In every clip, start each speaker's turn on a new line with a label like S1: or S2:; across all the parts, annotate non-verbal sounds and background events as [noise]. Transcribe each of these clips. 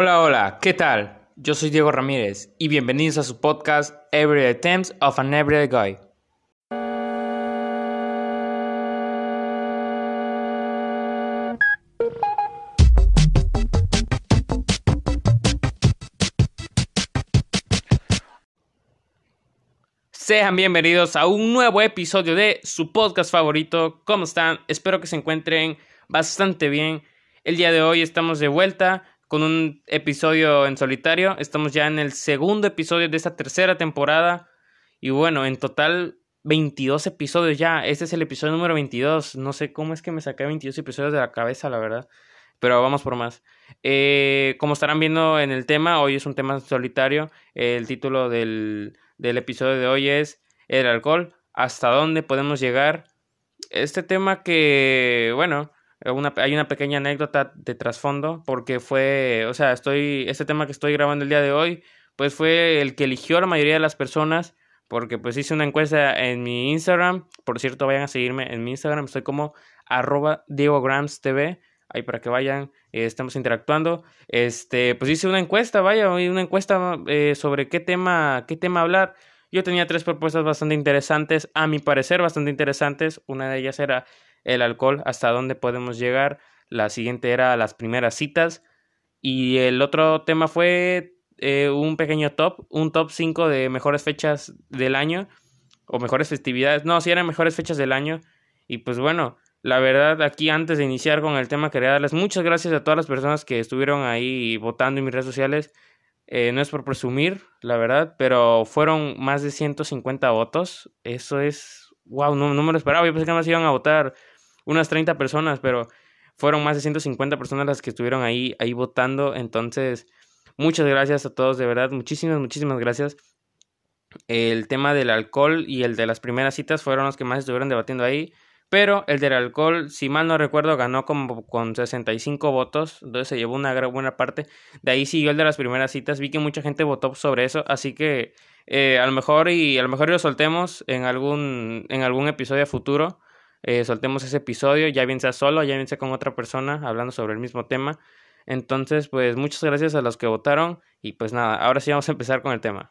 S1: Hola, hola, ¿qué tal? Yo soy Diego Ramírez y bienvenidos a su podcast Everyday Times of an Everyday Guy. Sean bienvenidos a un nuevo episodio de su podcast favorito. ¿Cómo están? Espero que se encuentren bastante bien. El día de hoy estamos de vuelta con un episodio en solitario. Estamos ya en el segundo episodio de esta tercera temporada. Y bueno, en total 22 episodios ya. Este es el episodio número 22. No sé cómo es que me saqué 22 episodios de la cabeza, la verdad. Pero vamos por más. Eh, como estarán viendo en el tema, hoy es un tema solitario. El título del del episodio de hoy es el alcohol, hasta dónde podemos llegar. Este tema que, bueno, hay una pequeña anécdota de trasfondo porque fue, o sea, estoy, este tema que estoy grabando el día de hoy, pues fue el que eligió la mayoría de las personas porque pues hice una encuesta en mi Instagram, por cierto vayan a seguirme en mi Instagram, estoy como arroba Diego ahí para que vayan, eh, estamos interactuando. Este, pues hice una encuesta, vaya, una encuesta eh, sobre qué tema, qué tema hablar. Yo tenía tres propuestas bastante interesantes, a mi parecer bastante interesantes. Una de ellas era el alcohol, hasta dónde podemos llegar. La siguiente era las primeras citas. Y el otro tema fue eh, un pequeño top, un top 5 de mejores fechas del año. O mejores festividades. No, si eran mejores fechas del año. Y pues bueno, la verdad, aquí antes de iniciar con el tema, quería darles muchas gracias a todas las personas que estuvieron ahí votando en mis redes sociales. Eh, no es por presumir, la verdad, pero fueron más de 150 votos. Eso es, wow, no, no me lo esperaba. Yo pensé que más iban a votar unas 30 personas, pero fueron más de 150 personas las que estuvieron ahí, ahí votando. Entonces, muchas gracias a todos, de verdad, muchísimas, muchísimas gracias. El tema del alcohol y el de las primeras citas fueron los que más estuvieron debatiendo ahí. Pero el del alcohol, si mal no recuerdo, ganó como con 65 votos, entonces se llevó una buena parte. De ahí siguió el de las primeras citas, vi que mucha gente votó sobre eso, así que eh, a lo mejor y a lo mejor lo soltemos en algún en algún episodio futuro. Eh, soltemos ese episodio, ya bien sea solo, ya bien sea con otra persona hablando sobre el mismo tema. Entonces, pues muchas gracias a los que votaron y pues nada, ahora sí vamos a empezar con el tema.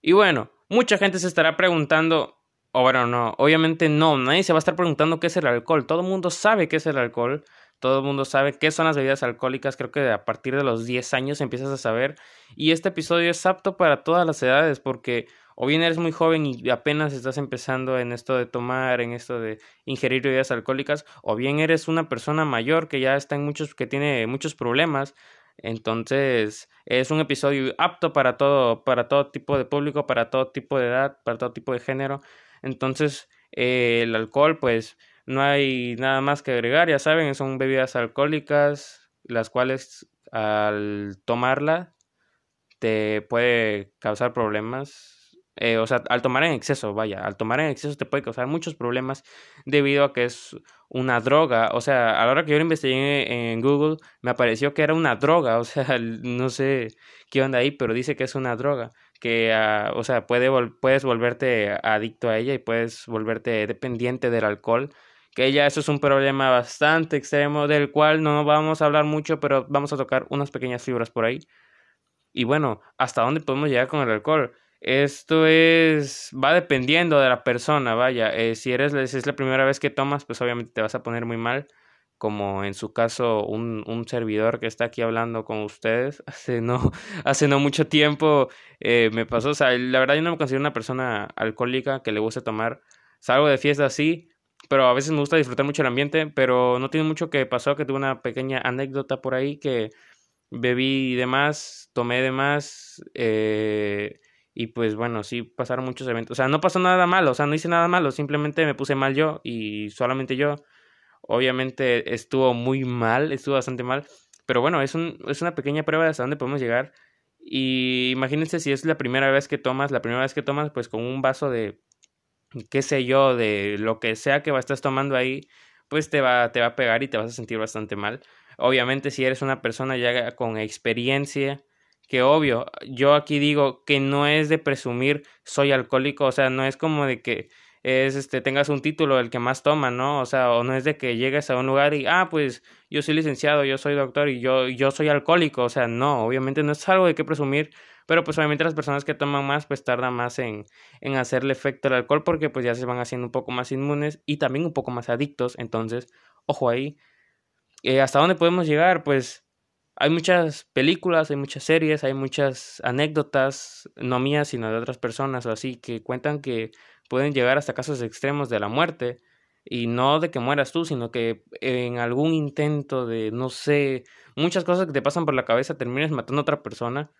S1: Y bueno, mucha gente se estará preguntando, o bueno, no, obviamente no, nadie se va a estar preguntando qué es el alcohol. Todo el mundo sabe qué es el alcohol, todo el mundo sabe qué son las bebidas alcohólicas. Creo que a partir de los 10 años empiezas a saber. Y este episodio es apto para todas las edades porque o bien eres muy joven y apenas estás empezando en esto de tomar, en esto de ingerir bebidas alcohólicas, o bien eres una persona mayor que ya está en muchos, que tiene muchos problemas. Entonces, es un episodio apto para todo, para todo tipo de público, para todo tipo de edad, para todo tipo de género. Entonces, eh, el alcohol, pues no hay nada más que agregar, ya saben, son bebidas alcohólicas, las cuales al tomarla te puede causar problemas. Eh, o sea, al tomar en exceso, vaya, al tomar en exceso te puede causar muchos problemas debido a que es una droga. O sea, a la hora que yo lo investigué en Google, me apareció que era una droga. O sea, [laughs] no sé qué onda ahí, pero dice que es una droga que, uh, o sea, puede puedes volverte adicto a ella y puedes volverte dependiente del alcohol. Que ya eso es un problema bastante extremo del cual no vamos a hablar mucho, pero vamos a tocar unas pequeñas fibras por ahí. Y bueno, ¿hasta dónde podemos llegar con el alcohol? Esto es, va dependiendo de la persona, vaya. Eh, si eres, es la primera vez que tomas, pues obviamente te vas a poner muy mal como en su caso un, un, servidor que está aquí hablando con ustedes. [laughs] Hace no, hace no mucho tiempo eh, me pasó, o sea, la verdad yo no me considero una persona alcohólica que le guste tomar. Salgo de fiesta así, pero a veces me gusta disfrutar mucho el ambiente, pero no tiene mucho que pasó, que tuve una pequeña anécdota por ahí que bebí de más, tomé de más, eh, y pues bueno, sí pasaron muchos eventos. O sea, no pasó nada malo, o sea, no hice nada malo, simplemente me puse mal yo y solamente yo. Obviamente estuvo muy mal, estuvo bastante mal, pero bueno, es, un, es una pequeña prueba de hasta dónde podemos llegar. Y imagínense si es la primera vez que tomas, la primera vez que tomas, pues con un vaso de, qué sé yo, de lo que sea que estés tomando ahí, pues te va, te va a pegar y te vas a sentir bastante mal. Obviamente si eres una persona ya con experiencia, que obvio, yo aquí digo que no es de presumir soy alcohólico, o sea, no es como de que es este tengas un título el que más toma, ¿no? O sea, o no es de que llegues a un lugar y ah, pues yo soy licenciado, yo soy doctor y yo yo soy alcohólico, o sea, no, obviamente no es algo de qué presumir, pero pues obviamente las personas que toman más pues tardan más en en hacerle efecto al alcohol porque pues ya se van haciendo un poco más inmunes y también un poco más adictos, entonces, ojo ahí. Eh, ¿Hasta dónde podemos llegar? Pues hay muchas películas, hay muchas series, hay muchas anécdotas, no mías, sino de otras personas o así, que cuentan que pueden llegar hasta casos extremos de la muerte. Y no de que mueras tú, sino que en algún intento de, no sé, muchas cosas que te pasan por la cabeza termines matando a otra persona.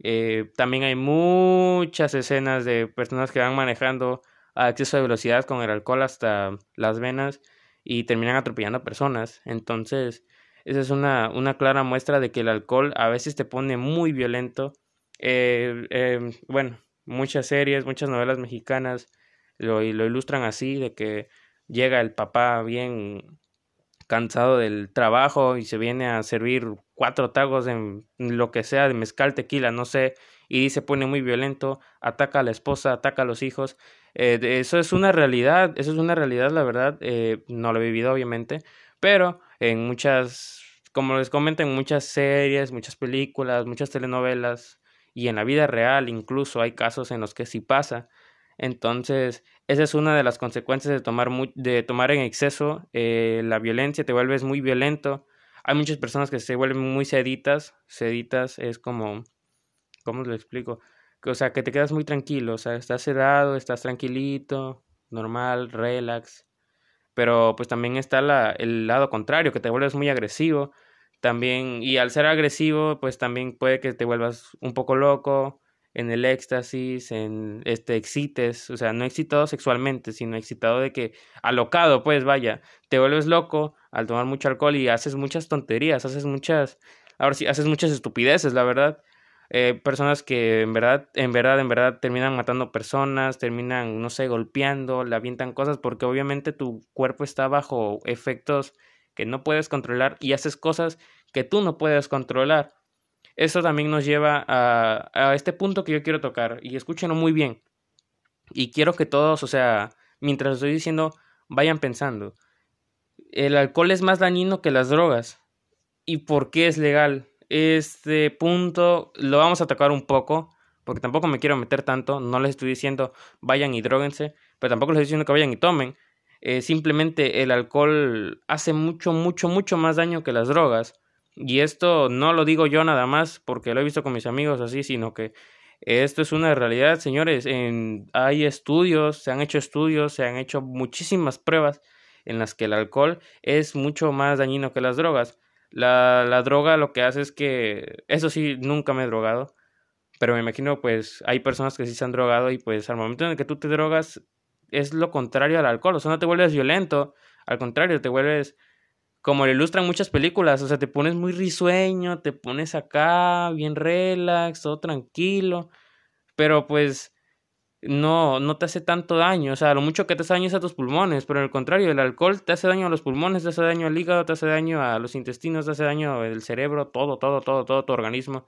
S1: Eh, también hay muchas escenas de personas que van manejando a exceso de velocidad con el alcohol hasta las venas y terminan atropellando a personas. Entonces, esa es una, una clara muestra de que el alcohol a veces te pone muy violento. Eh, eh, bueno, muchas series, muchas novelas mexicanas lo, lo ilustran así, de que llega el papá bien cansado del trabajo y se viene a servir cuatro tagos en lo que sea de mezcal, tequila, no sé, y se pone muy violento, ataca a la esposa, ataca a los hijos. Eh, eso es una realidad, eso es una realidad, la verdad, no lo he vivido obviamente, pero en muchas, como les comento, en muchas series, muchas películas, muchas telenovelas y en la vida real incluso hay casos en los que sí pasa. Entonces, esa es una de las consecuencias de tomar, de tomar en exceso eh, la violencia, te vuelves muy violento. Hay muchas personas que se vuelven muy seditas. Seditas es como, ¿cómo lo explico? O sea, que te quedas muy tranquilo, o sea, estás sedado, estás tranquilito, normal, relax. Pero pues también está la, el lado contrario, que te vuelves muy agresivo. También, y al ser agresivo, pues también puede que te vuelvas un poco loco, en el éxtasis, en este excites, o sea, no excitado sexualmente, sino excitado de que alocado, pues vaya, te vuelves loco al tomar mucho alcohol y haces muchas tonterías, haces muchas, ahora sí, haces muchas estupideces, la verdad. Eh, personas que en verdad, en verdad, en verdad terminan matando personas, terminan, no sé, golpeando, le avientan cosas, porque obviamente tu cuerpo está bajo efectos que no puedes controlar y haces cosas que tú no puedes controlar. Eso también nos lleva a, a este punto que yo quiero tocar, y escúchenlo muy bien. Y quiero que todos, o sea, mientras estoy diciendo, vayan pensando. El alcohol es más dañino que las drogas. ¿Y por qué es legal? Este punto lo vamos a tocar un poco, porque tampoco me quiero meter tanto, no les estoy diciendo vayan y droguense, pero tampoco les estoy diciendo que vayan y tomen. Eh, simplemente el alcohol hace mucho, mucho, mucho más daño que las drogas. Y esto no lo digo yo nada más porque lo he visto con mis amigos así, sino que esto es una realidad, señores. En, hay estudios, se han hecho estudios, se han hecho muchísimas pruebas en las que el alcohol es mucho más dañino que las drogas. La, la droga lo que hace es que, eso sí, nunca me he drogado, pero me imagino pues hay personas que sí se han drogado y pues al momento en que tú te drogas es lo contrario al alcohol, o sea, no te vuelves violento, al contrario, te vuelves como lo ilustran muchas películas, o sea, te pones muy risueño, te pones acá bien relax, todo tranquilo, pero pues no, no te hace tanto daño. O sea, lo mucho que te hace daño es a tus pulmones, pero al contrario, el alcohol te hace daño a los pulmones, te hace daño al hígado, te hace daño a los intestinos, te hace daño al cerebro, todo, todo, todo, todo tu organismo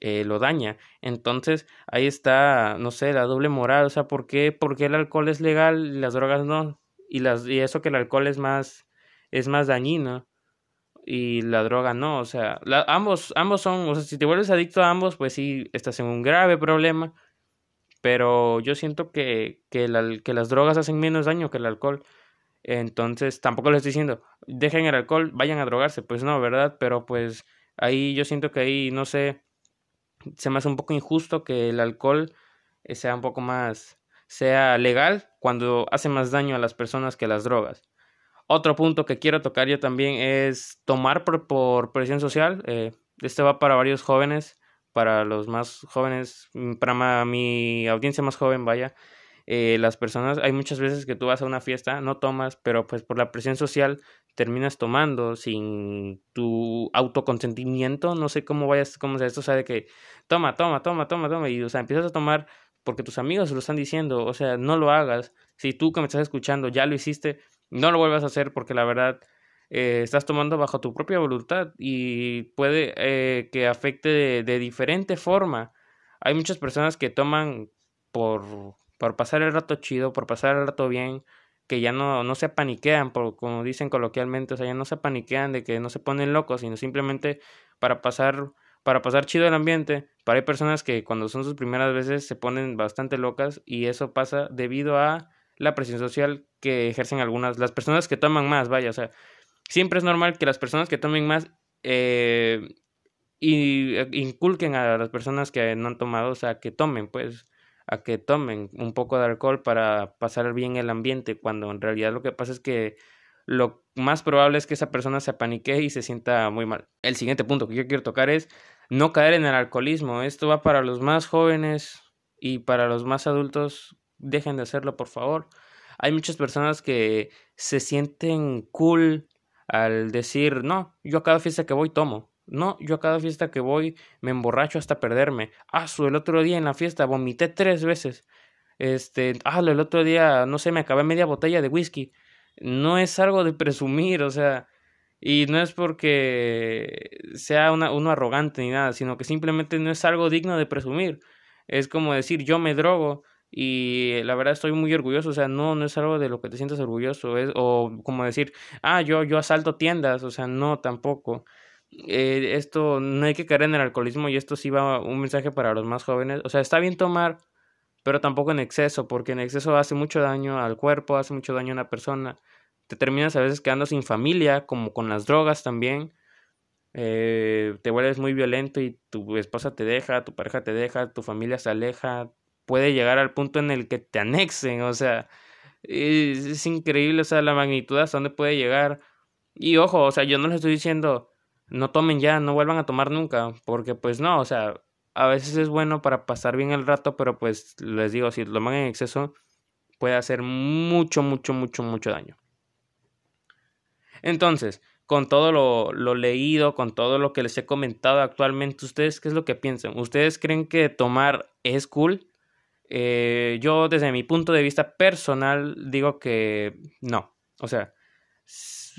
S1: eh, lo daña. Entonces, ahí está, no sé, la doble moral. O sea, ¿por qué, ¿por qué el alcohol es legal y las drogas no? Y, las, y eso que el alcohol es más, es más dañino y la droga no. O sea, ambos, ambos son, o sea, si te vuelves adicto a ambos, pues sí, estás en un grave problema pero yo siento que, que, las drogas hacen menos daño que el alcohol. Entonces, tampoco les estoy diciendo, dejen el alcohol, vayan a drogarse. Pues no, ¿verdad? Pero pues ahí yo siento que ahí, no sé, se me hace un poco injusto que el alcohol eh, sea un poco más, sea legal cuando hace más daño a las personas que las drogas. Otro punto que quiero tocar yo también es tomar por, por presión social. Este va para varios jóvenes para los más jóvenes, mm, para mi audiencia más joven, vaya, eh, las personas, hay muchas veces que tú vas a una fiesta, no tomas, pero pues por la presión social terminas tomando sin tu autoconsentimiento, no sé cómo vayas, cómo sea esto, o sea, de que toma, toma, toma, toma, toma, y o sea, empiezas a tomar porque tus amigos lo están diciendo, o sea, no lo hagas, si tú que me estás escuchando ya lo hiciste, no lo vuelvas a hacer porque la verdad eh, estás tomando bajo tu propia voluntad y puede eh, que afecte de, diferente forma. Hay muchas personas que toman por por pasar el rato chido, por pasar el rato bien, que ya no, no se paniquean, por, como dicen coloquialmente, o sea, ya no se paniquean de que no se ponen locos, sino simplemente para pasar, para pasar chido el ambiente. Para hay personas que cuando son sus primeras veces se ponen bastante locas y eso pasa debido a la presión social que ejercen algunas, las personas que toman más, vaya, o sea, siempre es normal que las personas que tomen más eh, y eh, inculquen a las personas que no han tomado, o sea, que tomen, pues, a que tomen un poco de alcohol para pasar bien el ambiente, cuando en realidad lo que pasa es que lo más probable es que esa persona se apanique y se sienta muy mal. El siguiente punto que yo quiero tocar es no caer en el alcoholismo. Esto va para los más jóvenes y para los más adultos. Dejen de hacerlo, por favor. Hay muchas personas que se sienten cool al decir, no, yo a cada fiesta que voy tomo. No, yo a cada fiesta que voy me emborracho hasta perderme. Ah, el otro día en la fiesta vomité tres veces. Este, ah, el otro día, no sé, me acabé media botella de whisky. No es algo de presumir, o sea, y no es porque sea una, uno arrogante ni nada, sino que simplemente no es algo digno de presumir. Es como decir, yo me drogo y la verdad estoy muy orgulloso, o sea, no, no es algo de lo que te sientas orgulloso, es, o como decir, ah, yo, yo asalto tiendas, o sea, no, tampoco. Eh, esto no hay que caer en el alcoholismo y esto sí va un mensaje para los más jóvenes. O sea, está bien tomar, pero tampoco en exceso, porque en exceso hace mucho daño al cuerpo, hace mucho daño a una persona. Te terminas a veces quedando sin familia, como con las drogas también. Eh, te vuelves muy violento y tu esposa te deja, tu pareja te deja, tu familia se aleja. Puede llegar al punto en el que te anexen, o sea, es, increíble, o sea, la magnitud hasta dónde puede llegar. Y ojo, o sea, yo no les estoy diciendo, no tomen ya, no vuelvan a tomar nunca, porque pues no, o sea, a veces es bueno para pasar bien el rato, pero pues les digo, si lo toman en exceso, puede hacer mucho, mucho, mucho, mucho daño. Entonces, con todo lo, lo, leído, con todo lo que les he comentado actualmente, ¿ustedes qué es lo que piensan? ¿Ustedes creen que tomar es cool? Eh, yo desde mi punto de vista personal digo que no. O sea,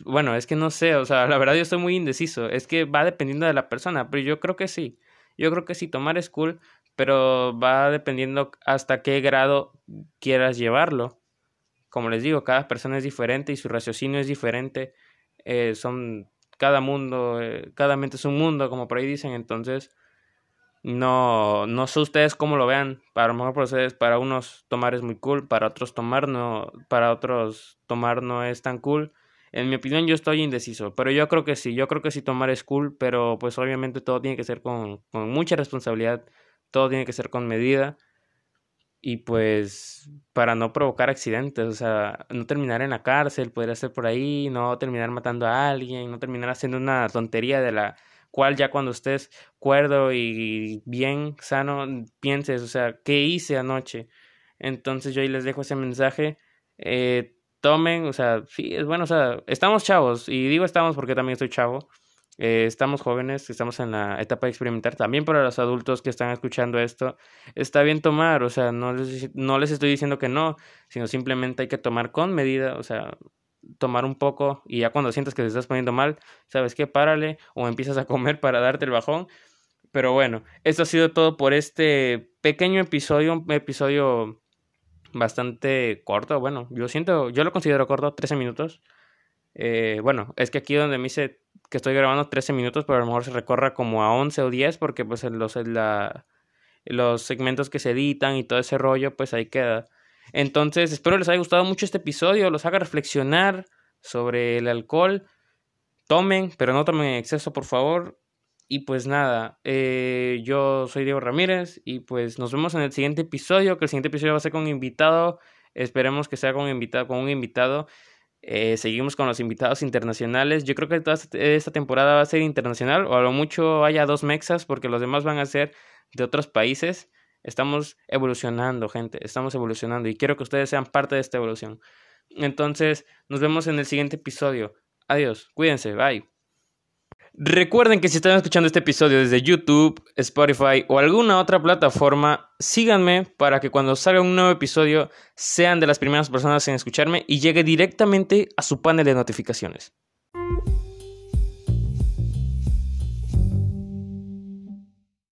S1: bueno, es que no sé, o sea, [laughs] la verdad yo estoy muy indeciso. Es que va dependiendo de la persona, pero yo creo que sí. Yo creo que sí, tomar es cool, pero va dependiendo hasta qué grado quieras llevarlo. Como les digo, cada persona es diferente y su raciocinio es diferente. Eh, son cada mundo, eh, cada mente es un mundo, como por ahí dicen. Entonces, no, no sé ustedes cómo lo vean. Para lo mejor para ustedes, para unos tomar es muy cool, para otros tomar no, para otros tomar no es tan cool. En mi opinión yo estoy indeciso, pero yo creo que sí, yo creo que sí tomar es cool, pero pues obviamente todo tiene que ser con, con mucha responsabilidad, todo tiene que ser con medida y pues para no provocar accidentes, o sea, no terminar en la cárcel, podría ser por ahí, no terminar matando a alguien, no terminar haciendo una tontería de la cual ya cuando estés cuerdo y bien sano pienses, o sea, ¿qué hice anoche? Entonces yo ahí les dejo ese mensaje. Eh, tomen, o sea, sí, es bueno, o sea, estamos chavos, y digo estamos porque también estoy chavo, eh, estamos jóvenes, estamos en la etapa de experimentar, también para los adultos que están escuchando esto, está bien tomar, o sea, no les, no les estoy diciendo que no, sino simplemente hay que tomar con medida, o sea, tomar un poco y ya cuando sientas que te estás poniendo mal, sabes qué, párale o empiezas a comer para darte el bajón. Pero bueno, esto ha sido todo por este pequeño episodio, un episodio bastante corto. Bueno, yo siento, yo lo considero corto, 13 minutos. Eh, bueno, es que aquí donde me dice que estoy grabando 13 minutos, pero a lo mejor se recorra como a 11 o 10, porque pues los, los segmentos que se editan y todo ese rollo, pues ahí queda. Entonces, espero les haya gustado mucho este episodio, los haga reflexionar sobre el alcohol. Tomen, pero no tomen en exceso, por favor. Y pues nada, eh, yo soy Diego Ramírez y pues nos vemos en el siguiente episodio, que el siguiente episodio va a ser con invitado. Esperemos que sea con invitado. Con un invitado. Eh, seguimos con los invitados internacionales. Yo creo que toda esta temporada va a ser internacional, o a lo mucho haya dos mexas, porque los demás van a ser de otros países. Estamos evolucionando, gente, estamos evolucionando y quiero que ustedes sean parte de esta evolución. Entonces, nos vemos en el siguiente episodio. Adiós, cuídense, bye. Recuerden que si están escuchando este episodio desde YouTube, Spotify o alguna otra plataforma, síganme para que cuando salga un nuevo episodio sean de las primeras personas en escucharme y llegue directamente a su panel de notificaciones.